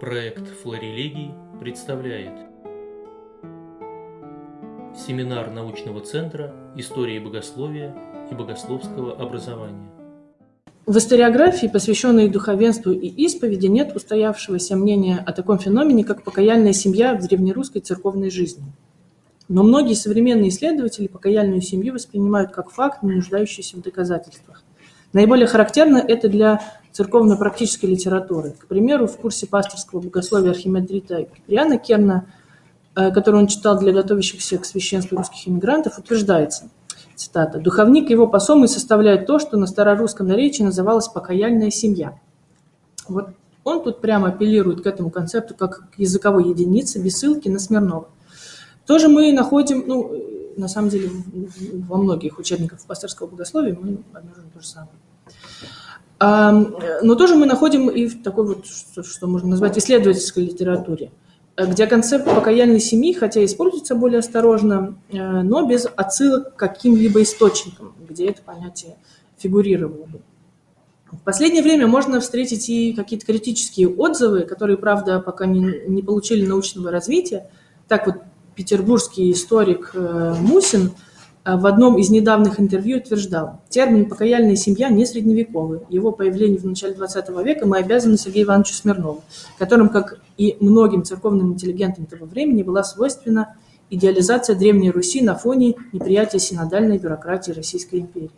Проект «Флорелегий» представляет Семинар научного центра истории богословия и богословского образования. В историографии, посвященной духовенству и исповеди, нет устоявшегося мнения о таком феномене, как покаяльная семья в древнерусской церковной жизни. Но многие современные исследователи покаяльную семью воспринимают как факт, не нуждающийся в доказательствах. Наиболее характерно это для церковно-практической литературы. К примеру, в курсе пасторского богословия архимандрита Киприана Керна, э, который он читал для готовящихся к священству русских иммигрантов, утверждается, цитата, «Духовник и его посомы составляют то, что на старорусском наречии называлось «покаяльная семья». Вот он тут прямо апеллирует к этому концепту как к языковой единице, без ссылки на Смирнова. Тоже мы находим, ну, на самом деле, во многих учебниках пасторского богословия мы обнаружим то же самое. Но тоже мы находим и в такой вот, что, можно назвать исследовательской литературе, где концепт покаянной семьи, хотя используется более осторожно, э, но без отсылок к каким-либо источникам, где это понятие фигурировало бы. В последнее время можно встретить и какие-то критические отзывы, которые, правда, пока не, не получили научного развития. Так вот, петербургский историк э, Мусин – в одном из недавних интервью утверждал, термин «покаяльная семья» не средневековый. Его появлению в начале XX века мы обязаны Сергею Ивановичу Смирнову, которым, как и многим церковным интеллигентам того времени, была свойственна идеализация Древней Руси на фоне неприятия синодальной бюрократии Российской империи.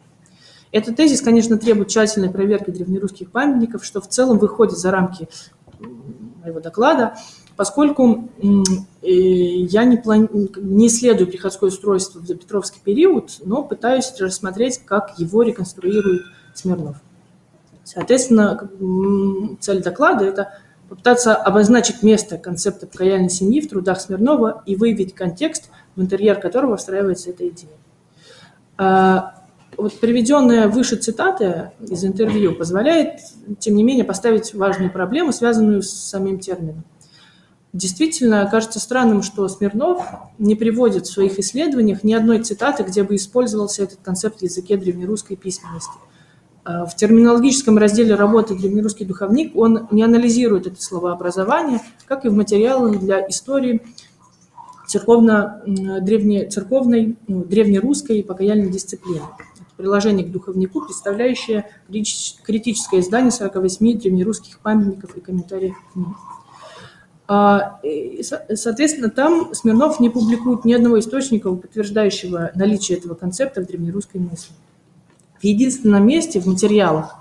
Этот тезис, конечно, требует тщательной проверки древнерусских памятников, что в целом выходит за рамки моего доклада, Поскольку я не, плани... не исследую приходское устройство в Петровский период, но пытаюсь рассмотреть, как его реконструирует Смирнов. Соответственно, цель доклада – это попытаться обозначить место концепта покаянной семьи в трудах Смирнова и выявить контекст, в интерьер которого встраивается эта идея. А, вот приведенная выше цитата из интервью позволяет, тем не менее, поставить важную проблему, связанную с самим термином. Действительно, кажется странным, что Смирнов не приводит в своих исследованиях ни одной цитаты, где бы использовался этот концепт в языке древнерусской письменности. А, в терминологическом разделе работы «Древнерусский духовник» он не анализирует это словообразование, как и в материалах для истории церковно, древне, церковной, ну, древнерусской покаяльной дисциплины. приложение к духовнику, представляющее критическое издание 48 древнерусских памятников и комментариев к ним. А, соответственно, там Смирнов не публикует ни одного источника, подтверждающего наличие этого концепта в древнерусской мысли. В единственном месте в материалах,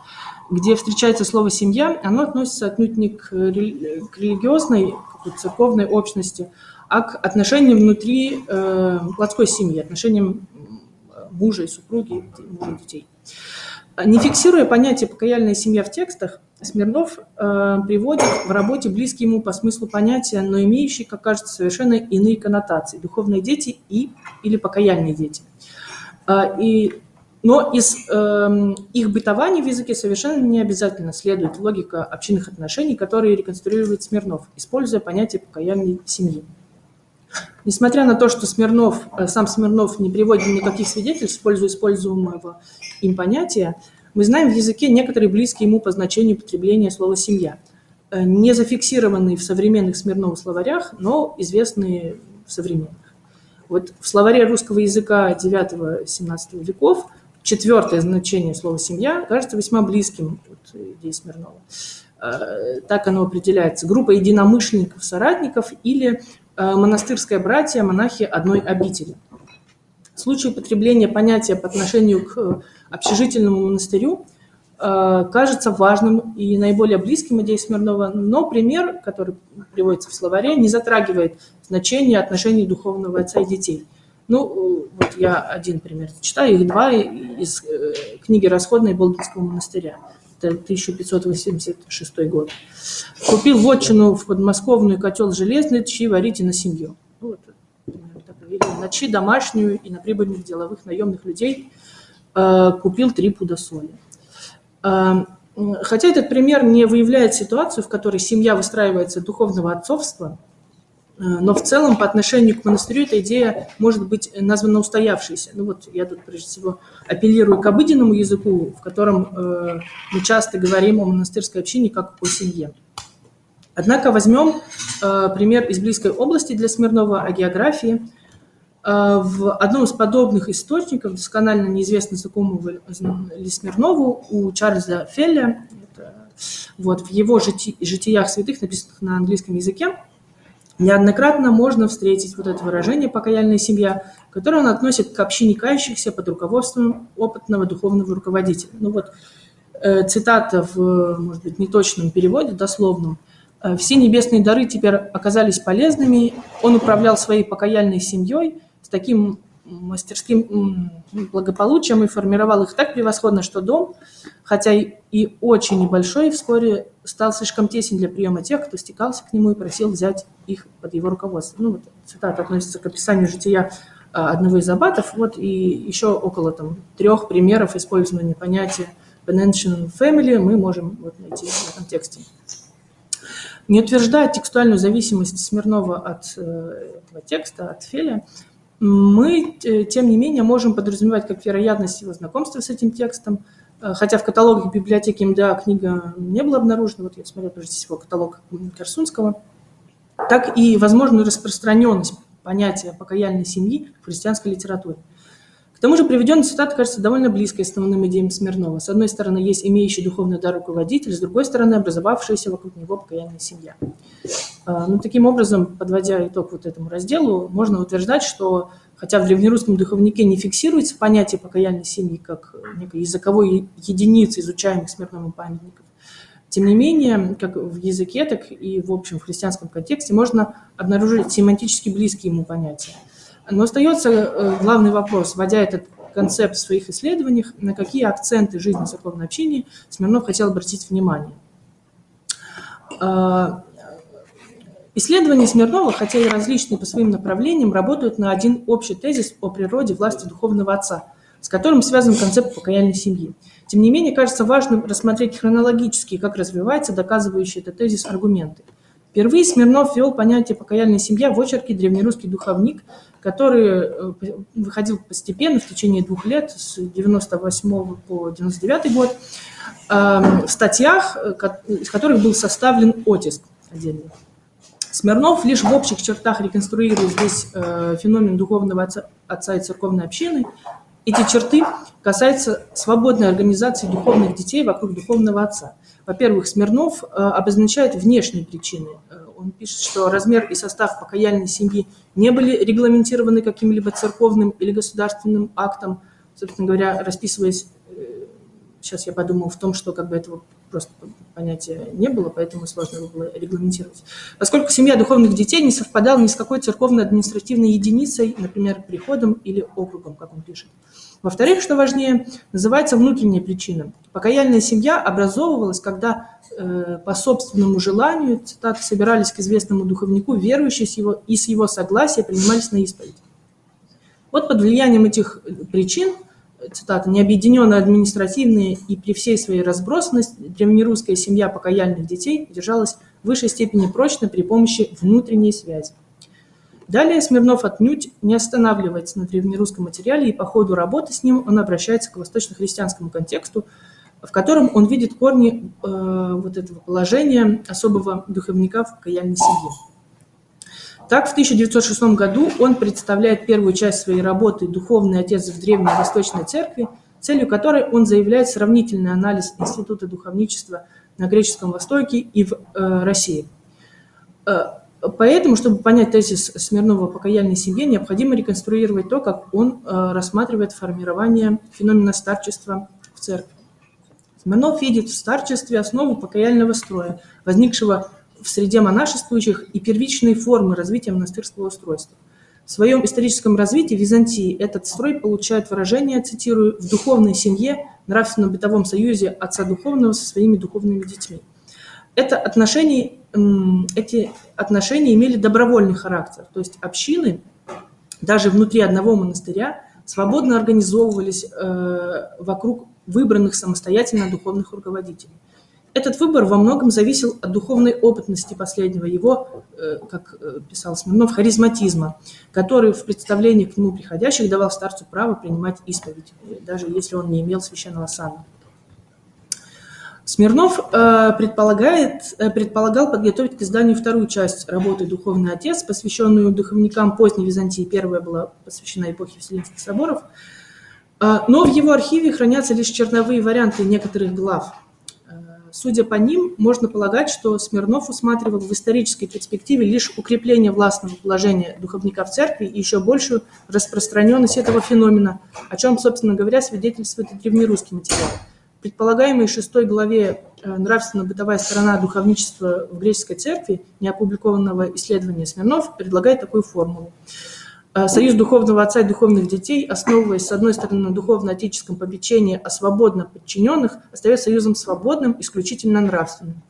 где встречается слово «семья», оно относится отнюдь не к религиозной, к церковной общности, а к отношениям внутри э, плотской семьи, отношениям мужа и супруги, мужа и детей. Не фиксируя понятие «покаяльная семья» в текстах, Смирнов э, приводит в работе близкие ему по смыслу понятия, но имеющие, как кажется, совершенно иные коннотации – духовные дети и, или покаяльные дети. Э, и, но из э, их бытования в языке совершенно не обязательно следует логика общинных отношений, которые реконструирует Смирнов, используя понятие покаяльной семьи. Несмотря на то, что Смирнов, э, сам Смирнов не приводит никаких свидетельств в пользу используемого им понятия, мы знаем в языке некоторые близкие ему по значению употребления слова «семья», э, не зафиксированные в современных Смирновых словарях, но известные в современных. Вот в словаре русского языка IX-XVII веков четвертое значение слова «семья» кажется весьма близким от идеи Смирнова. Э, так оно определяется. Группа единомышленников, соратников или э, монастырское братья, монахи одной обители. В случае употребления понятия по отношению к общежительному монастырю э, кажется важным и наиболее близким идее Смирнова, но пример, который приводится в словаре, не затрагивает значение отношений духовного отца и детей. Ну, вот я один пример читаю, их два из э, книги «Расходной Болгинского монастыря». Это 1586 год. Купил вотчину в подмосковную котел железный, чьи варите на семью. Ну, вот, на чьи домашнюю и на прибыльных деловых наемных людей Э, купил три пуда соли. Э, хотя этот пример не выявляет ситуацию, в которой семья выстраивается духовного отцовства, но в целом по отношению к монастырю эта идея может быть названа устоявшейся. Ну вот я тут прежде всего апеллирую к обыденному языку, в котором мы часто говорим о монастырской общине как о семье. Однако возьмем э, пример из близкой области для Смирнова о географии. Э, в одном из подобных источников, досконально неизвестно знакомому ли Смирнову, у Чарльза Фелля, это, вот, в его жити, житиях святых, написанных на английском языке, неоднократно можно встретить вот это выражение «покаяльная семья», которое он относит к общине кающихся под руководством опытного духовного руководителя. Ну вот, э, цитата в, может быть, неточном переводе, дословном – Э, все небесные дары теперь оказались полезными. Он управлял своей покаяльной семьей с таким мастерским благополучием и формировал их так превосходно, что дом, хотя и очень небольшой, вскоре стал слишком тесен для приема тех, кто стекался к нему и просил взять их под его руководство. Ну, вот цитата относится к описанию жития э, одного из аббатов. Вот и еще около там, трех примеров использования понятия Benention Family мы можем вот найти в этом тексте. Не утверждая текстуальную зависимость Смирнова от э, этого текста, от Феля, мы, э, тем не менее, можем подразумевать как вероятность его знакомства с этим текстом, э, хотя в каталогах библиотеки МДА книга не была обнаружена, вот я смотрел прежде всего каталог Корсунского, так и возможную распространенность понятия покаяльной семьи в христианской литературе. К тому же приведенная цитата кажется довольно близкой основным идеям Смирнова. С одной стороны, есть имеющий духовный дар руководитель, с другой стороны, образовавшаяся вокруг него покаянная семья. А, ну, таким образом, подводя итог вот этому разделу, можно утверждать, что хотя в древнерусском духовнике не фиксируется понятие покаянной семьи как некой языковой единицы изучаемых Смирновым памятников, тем не менее, как в языке, так и в общем в христианском контексте можно обнаружить семантически близкие ему понятия – но остается э, главный вопрос, вводя этот концепт в своих исследованиях, на какие акценты жизни церковного общения Смирнов хотел обратить внимание. Исследования Смирнова, хотя и различные по своим направлениям, работают на один общий тезис о природе власти духовного отца, с которым связан концепт покаянной семьи. Тем не менее, кажется важным рассмотреть хронологически, как развивается доказывающий этот тезис аргументы. Впервые Смирнов ввел понятие «покаяльная семья» в очерке «Древнерусский духовник», который э, выходил постепенно в течение двух лет, с 98 по 99 год, эм, в статьях, э, из которых был составлен оттиск отдельный. Смирнов лишь в общих чертах реконструирует здесь э, феномен духовного отца, отца и церковной общины. Эти черты касаются свободной организации духовных детей вокруг духовного отца. Во-первых, Смирнов обозначает внешние причины он пишет, что размер и состав покаяльной семьи не были регламентированы каким-либо церковным или государственным актом, собственно говоря, расписываясь, э, сейчас я подумал в том, что как бы этого просто понятия не было, поэтому сложно его было регламентировать. Поскольку семья духовных детей не совпадала ни с какой церковной административной единицей, например, приходом или округом, как он пишет. Во-вторых, что важнее, называется внутренняя причина. Покаяльная семья образовывалась, когда э, по собственному желанию, цитата, собирались к известному духовнику, верующие с его, и с его согласия принимались на исповедь. Вот под влиянием этих причин, цитата, необъединенная административная и при всей своей разбросанности древнерусская семья покаяльных детей держалась в высшей степени прочно при помощи внутренней связи. Далее Смирнов отнюдь не останавливается на древнерусском материале, и по ходу работы с ним он обращается к восточно-христианскому контексту, в котором он видит корни э, вот этого положения особого духовника в покаянной семье. Так, в 1906 году он представляет первую часть своей работы «Духовный отец в Древней Восточной Церкви», целью которой он заявляет сравнительный анализ Института духовничества на Греческом Востоке и в э, России. Э, Поэтому, чтобы понять тезис Смирнова о покаяльной семье, необходимо реконструировать то, как он э, рассматривает формирование феномена старчества в церкви. Смирнов видит в старчестве основу покаяльного строя, возникшего в среде монашествующих и первичные формы развития монастырского устройства. В своем историческом развитии Византии этот строй получает выражение, цитирую, «в духовной семье, нравственном бытовом союзе отца духовного со своими духовными детьми». Это отношение эти отношения имели добровольный характер, то есть общины даже внутри одного монастыря свободно организовывались э, вокруг выбранных самостоятельно духовных руководителей. Этот выбор во многом зависел от духовной опытности последнего, его, э, как э, писал Смирнов, харизматизма, который в представлении к нему приходящих давал старцу право принимать исповедь, даже если он не имел священного сана. Смирнов э, предполагает, предполагал подготовить к изданию вторую часть работы «Духовный отец», посвященную духовникам поздней Византии. Первая была посвящена эпохе Вселенских соборов. Но в его архиве хранятся лишь черновые варианты некоторых глав. Судя по ним, можно полагать, что Смирнов усматривал в исторической перспективе лишь укрепление властного положения духовника в церкви и еще большую распространенность этого феномена, о чем, собственно говоря, свидетельствует и древнерусский материал предполагаемой шестой главе э, «Нравственно-бытовая сторона духовничества в греческой церкви» неопубликованного исследования Смирнов предлагает такую формулу. Э, Союз духовного отца и духовных детей, основываясь, с одной стороны, на духовно-отеческом попечении о свободно подчиненных, остается союзом свободным, исключительно нравственным.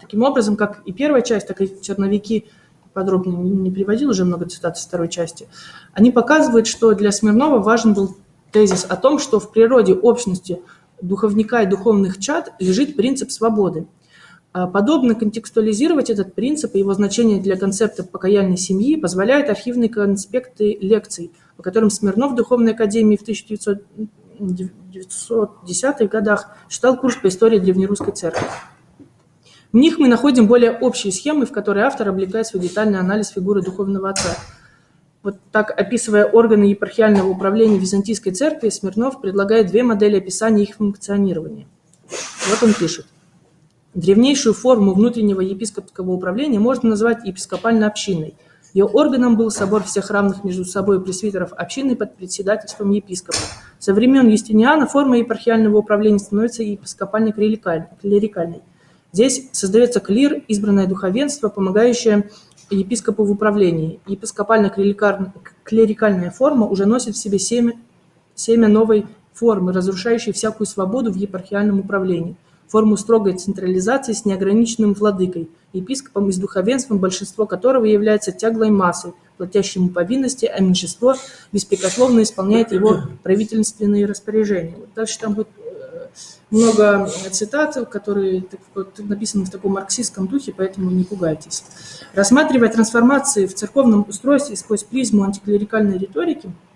Таким образом, как и первая часть, так и черновики, подробно не приводил уже много цитат из второй части, они показывают, что для Смирнова важен был тезис о том, что в природе общности духовника и духовных чад лежит принцип свободы. А подобно контекстуализировать этот принцип и его значение для концепта покаянной семьи позволяют архивные конспекты лекций, по которым Смирнов в Духовной академии в 1910-х годах читал курс по истории древнерусской церкви. В них мы находим более общие схемы, в которые автор облекает свой детальный анализ фигуры духовного отца – вот так, описывая органы епархиального управления Византийской церкви, Смирнов предлагает две модели описания их функционирования. Вот он пишет. Древнейшую форму внутреннего епископского управления можно назвать епископальной общиной. Ее органом был собор всех равных между собой пресвитеров общины под председательством епископа. Со времен Юстиниана форма епархиального управления становится епископально-клерикальной. Здесь создается клир, избранное духовенство, помогающее епископу в управлении. Епископально-клерикальная форма уже носит в себе семя, семя новой формы, разрушающей всякую свободу в епархиальном управлении, форму строгой централизации с неограниченным владыкой, епископом и с духовенством, большинство которого является тяглой массой, платящему повинности, а меньшинство беспрекословно исполняет его правительственные распоряжения. Вот дальше там будет много цитат, которые написаны в таком марксистском духе, поэтому не пугайтесь. Рассматривая трансформации в церковном устройстве сквозь призму антиклерикальной риторики, э,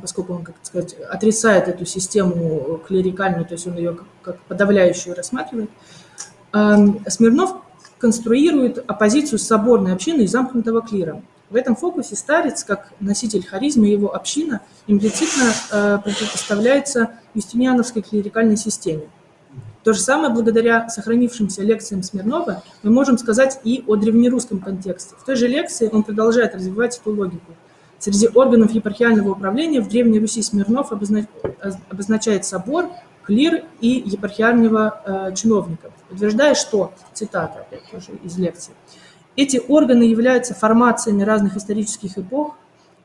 поскольку он, как сказать, отрицает эту систему клерикальную, то есть он ее как подавляющую рассматривает, э, Смирнов конструирует оппозицию соборной общины и замкнутого клира. В этом фокусе старец, как носитель харизмы его община, имплицитно э, противопоставляется юстиниановской клерикальной системе. То же самое благодаря сохранившимся лекциям Смирнова мы можем сказать и о древнерусском контексте. В той же лекции он продолжает развивать эту логику. Среди органов епархиального управления в Древней Руси Смирнов обозначает собор, клир и епархиального э, чиновника, утверждая, что, цитата опять тоже из лекции, эти органы являются формациями разных исторических эпох.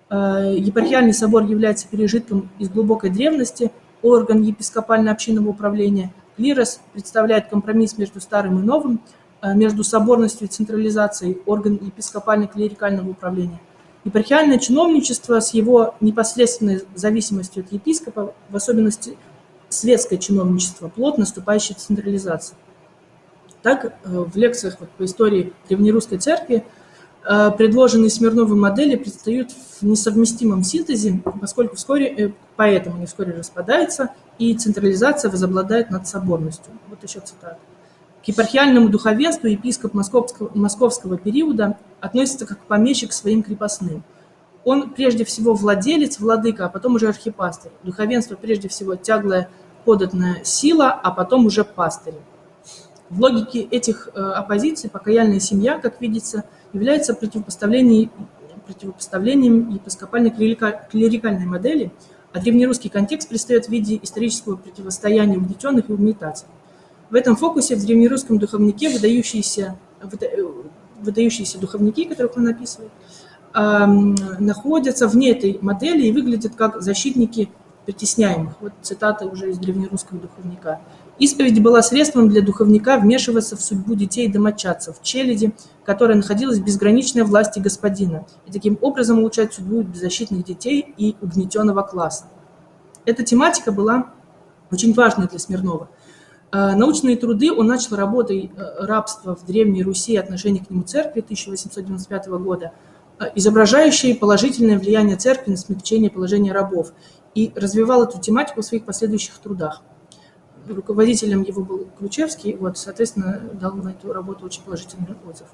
Э, епархиальный собор является пережитком из глубокой древности, орган епископально-общинного управления. Клирос представляет компромисс между старым и новым, э, между соборностью и централизацией, орган епископально-клерикального управления. Епархиальное чиновничество с его непосредственной зависимостью от епископа, в особенности светское чиновничество, плод наступающей централизации. Так, э, в лекциях вот, по истории древнерусской церкви э, предложенные Смирновым модели предстают в несовместимом синтезе, поскольку вскоре, э, поэтому они вскоре распадаются, и централизация возобладает над соборностью. Вот еще цитата. К епархиальному духовенству епископ московского, московского периода относится как помещик своим крепостным. Он прежде всего владелец, владыка, а потом уже архипастырь. Духовенство прежде всего тяглая податная сила, а потом уже пастырь. В логике этих э, оппозиций покаяльная семья, как видится, является противопоставлением, противопоставлением епископальной клерикальной модели, а древнерусский контекст предстает в виде исторического противостояния угнетенных и угнетателей. В этом фокусе в древнерусском духовнике выдающиеся, выдающиеся духовники, которых он описывает, находятся вне этой модели и выглядят как защитники притесняемых. Вот цитата уже из древнерусского духовника. Исповедь была средством для духовника вмешиваться в судьбу детей и домочадцев, челяди, которая находилась в безграничной власти господина, и таким образом улучшать судьбу беззащитных детей и угнетенного класса. Эта тематика была очень важной для Смирнова. А, научные труды он начал работой э, «Рабство в Древней Руси и отношение к нему церкви» 1895 года, а, изображающие положительное влияние церкви на смягчение положения рабов, и развивал эту тематику в своих последующих трудах. руководителем его был Ключевский, вот, соответственно, дал на эту работу очень положительный отзыв.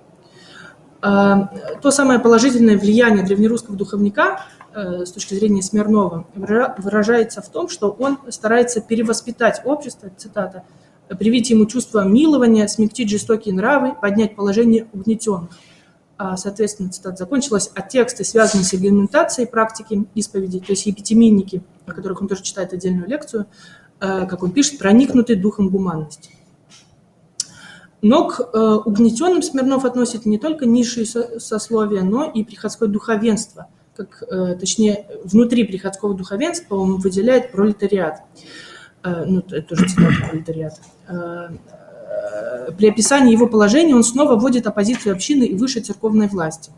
То самое положительное влияние древнерусского духовника э, с точки зрения Смирнова выражается в том, что он старается перевоспитать общество, цитата, привить ему чувство милования, смягчить жестокие нравы, поднять положение угнетенных. А, соответственно, цитата закончилась, а тексты, связанные с регламентацией практики исповеди, то есть епитемийники, о которых он тоже читает отдельную лекцию, э, как он пишет, проникнуты духом гуманности. Но к э, угнетенным Смирнов относит не только низшие сословия, но и приходское духовенство. Как, э, точнее, внутри приходского духовенства он выделяет пролетариат. Ну, это тоже цитата пролетариата. При описании его положения он снова вводит оппозицию общины и высшей церковной власти.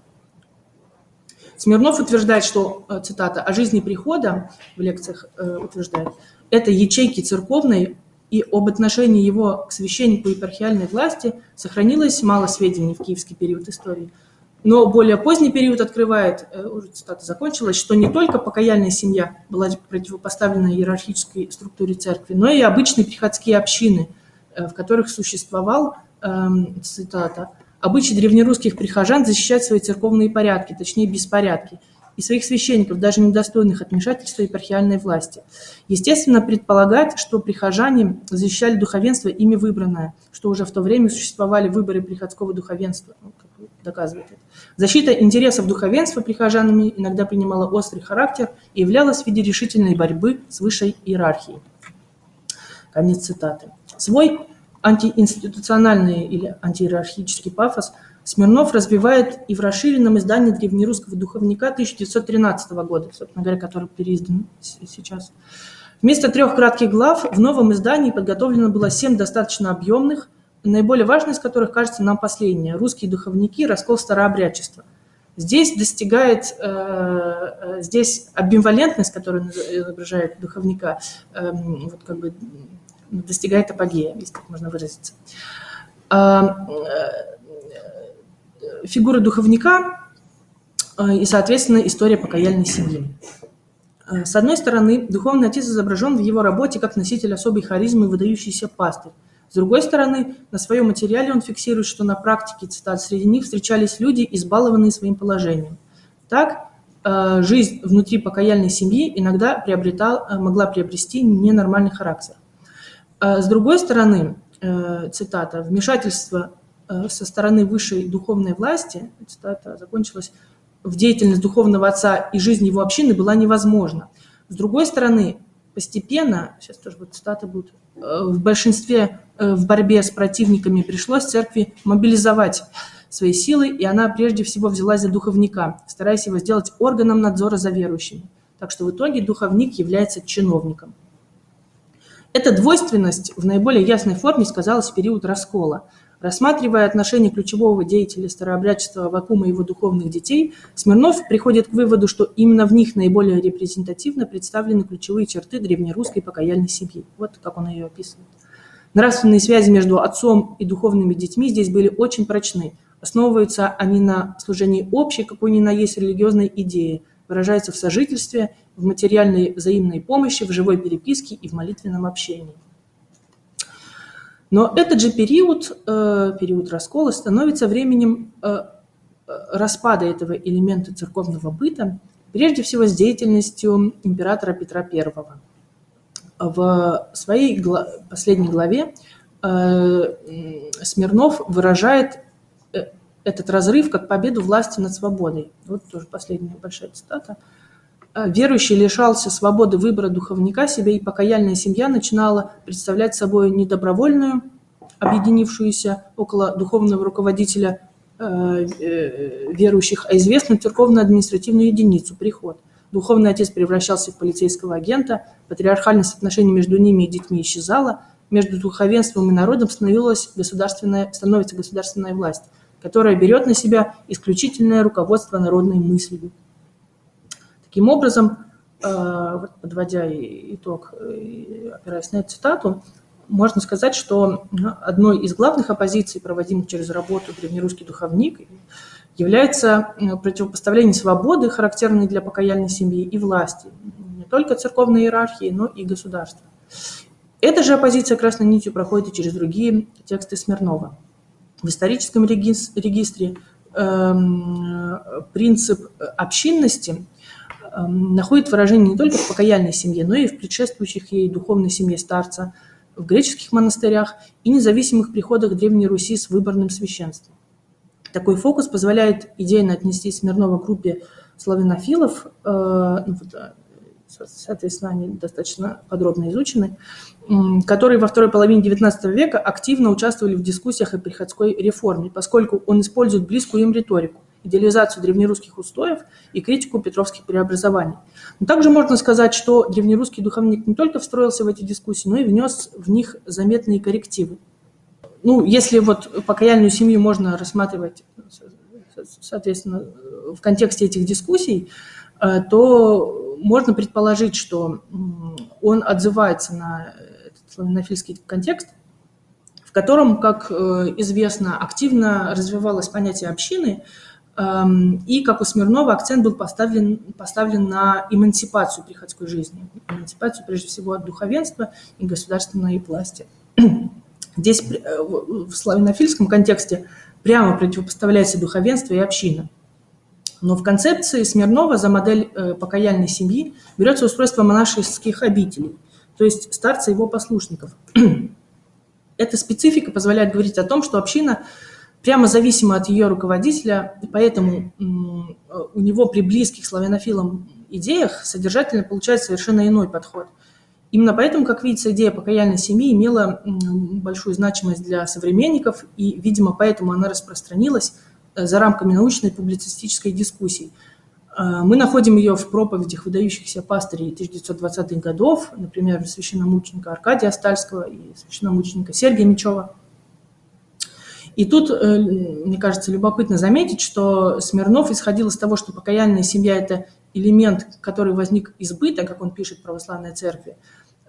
Смирнов утверждает, что, цитата, «о жизни прихода» в лекциях утверждает, это ячейки церковной и об отношении его к священнику епархиальной власти сохранилось мало сведений в киевский период истории. Но более поздний период открывает, э, уже цитата закончилась, что не только покаяльная семья была противопоставлена иерархической структуре церкви, но и обычные приходские общины, э, в которых существовал, эм, цитата, обычай древнерусских прихожан защищать свои церковные порядки, точнее беспорядки – и своих священников, даже недостойных от вмешательства епархиальной власти. Естественно, предполагать, что прихожане защищали духовенство ими выбранное, что уже в то время существовали выборы приходского духовенства, ну, доказывает это. Защита интересов духовенства прихожанами иногда принимала острый характер и являлась в виде решительной борьбы с высшей иерархией. Конец цитаты. Свой антиинституциональный или антииерархический пафос – Смирнов развивает и в расширенном издании древнерусского духовника 1913 года, собственно говоря, который переиздан сейчас. Вместо трех кратких глав в новом издании подготовлено было семь достаточно объемных, наиболее важной из которых кажется нам последняя «Русские духовники. Раскол старообрядчества». Здесь достигает, э, э здесь амбивалентность, которую изображает духовника, э, вот как бы достигает апогея, если так можно выразиться. А, э, фигура духовника и, соответственно, история покаяльной семьи. С одной стороны, духовный отец изображен в его работе как носитель особой харизмы выдающийся пастырь. С другой стороны, на своем материале он фиксирует, что на практике, цитат, среди них встречались люди, избалованные своим положением. Так, э, жизнь внутри покаяльной семьи иногда приобретал, могла приобрести ненормальный характер. С другой стороны, цитата, вмешательство Э, со стороны высшей духовной власти, цитата закончилась, в деятельность духовного отца и жизнь его общины была невозможна. С другой стороны, постепенно, сейчас тоже вот цитата будет, э, в большинстве, э, в борьбе с противниками пришлось церкви мобилизовать свои силы, и она прежде всего взялась за духовника, стараясь его сделать органом надзора за верующими. Так что в итоге духовник является чиновником. Эта двойственность в наиболее ясной форме сказалась в период раскола – Рассматривая отношение ключевого деятеля старообрядчества Вакума и его духовных детей, Смирнов приходит к выводу, что именно в них наиболее репрезентативно представлены ключевые черты древнерусской покаяльной семьи. Вот как он ее описывает. Нравственные связи между отцом и духовными детьми здесь были очень прочны. Основываются они на служении общей, какой ни на есть религиозной идеи, выражаются в сожительстве, в материальной взаимной помощи, в живой переписке и в молитвенном общении. Но этот же период, э, период раскола, становится временем э, распада этого элемента церковного быта, прежде всего с деятельностью императора Петра I. В своей последней главе э, Смирнов выражает этот разрыв как победу власти над свободой. Вот тоже последняя большая цитата. Верующий лишался свободы выбора духовника себя, и покаяльная семья начинала представлять собой не добровольную, объединившуюся около духовного руководителя э, э, верующих, а известную церковно-административную единицу – приход. Духовный отец превращался в полицейского агента, патриархальность отношений между ними и детьми исчезала, между духовенством и народом становилась государственная, становится государственная власть, которая берет на себя исключительное руководство народной мыслью. Таким образом, э, подводя итог, опираясь на эту цитату, можно сказать, что одной из главных оппозиций, проводимых через работу «Древнерусский духовник», является противопоставление свободы, характерной для покаяльной семьи, и власти, не только церковной иерархии, но и государства. Эта же оппозиция красной нитью проходит и через другие тексты Смирнова. В историческом регистре эм, принцип общинности находит выражение не только в покаяльной семье, но и в предшествующих ей духовной семье старца, в греческих монастырях и независимых приходах Древней Руси с выборным священством. Такой фокус позволяет идейно отнести Смирнова к группе славянофилов, э, ну, э, соответственно, они достаточно подробно изучены, которые во второй половине XIX века активно участвовали в дискуссиях о приходской реформе, поскольку он использует близкую им риторику, идеализацию древнерусских устоев и критику петровских преобразований. Но также можно сказать, что древнерусский духовник не только встроился в эти дискуссии, но и внес в них заметные коррективы. Ну, если вот покаянную семью можно рассматривать, соответственно, в контексте этих дискуссий, э, то можно предположить, что он отзывается на этот славянофильский контекст, в котором, как э, известно, активно развивалось понятие общины, и, как у Смирнова, акцент был поставлен, поставлен на эмансипацию приходской жизни, эмансипацию, прежде всего, от духовенства и государственной власти. Здесь э, в славянофильском контексте прямо противопоставляется духовенство и община. Но в концепции Смирнова за модель э, покаяльной семьи берется устройство монашеских обителей, то есть старца его послушников. Эта специфика позволяет говорить о том, что община прямо зависима от ее руководителя, поэтому у него при близких славянофилам идеях содержательно получается совершенно иной подход. Именно поэтому, как видится, идея покаяльной семьи имела большую значимость для современников, и, видимо, поэтому она распространилась Э, за рамками научной публицистической дискуссии. Э, мы находим ее в проповедях выдающихся пастырей 1920-х годов, например, священномученика Аркадия Стальского и священномученика Сергия Мечева. И тут, э, мне кажется, любопытно заметить, что Смирнов исходил из того, что покаянная семья – это элемент, который возник из как он пишет в православной церкви,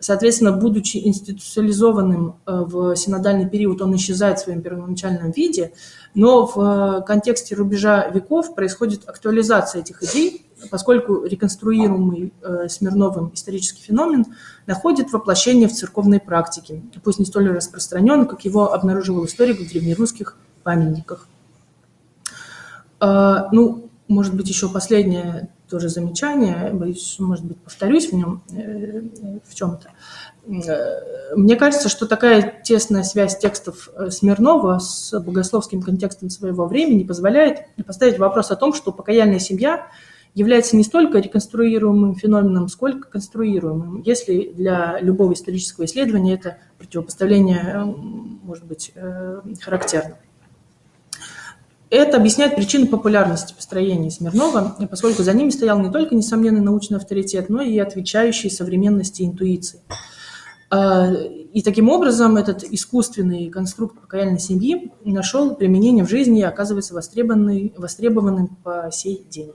Соответственно, будучи институциализованным э, в синодальный период, он исчезает в своем первоначальном виде, но в э, контексте рубежа веков происходит актуализация этих идей, поскольку реконструируемый э, Смирновым исторический феномен находит воплощение в церковной практике, пусть не столь распространен, как его обнаруживал историк в древнерусских памятниках. Ну, может быть, еще последнее тоже замечание, боюсь, может быть, повторюсь в нем э, в чем-то. Э, мне кажется, что такая тесная связь текстов э, Смирнова с богословским контекстом своего времени позволяет поставить вопрос о том, что покаяльная семья является не столько реконструируемым феноменом, сколько конструируемым, если для любого исторического исследования это противопоставление может быть характерно. Это объясняет причину популярности построения Смирнова, поскольку за ними стоял не только несомненный научный авторитет, но и отвечающий современности интуиции. А, и таким образом этот искусственный конструкт покаяльной семьи нашел применение в жизни и оказывается востребованным по сей день.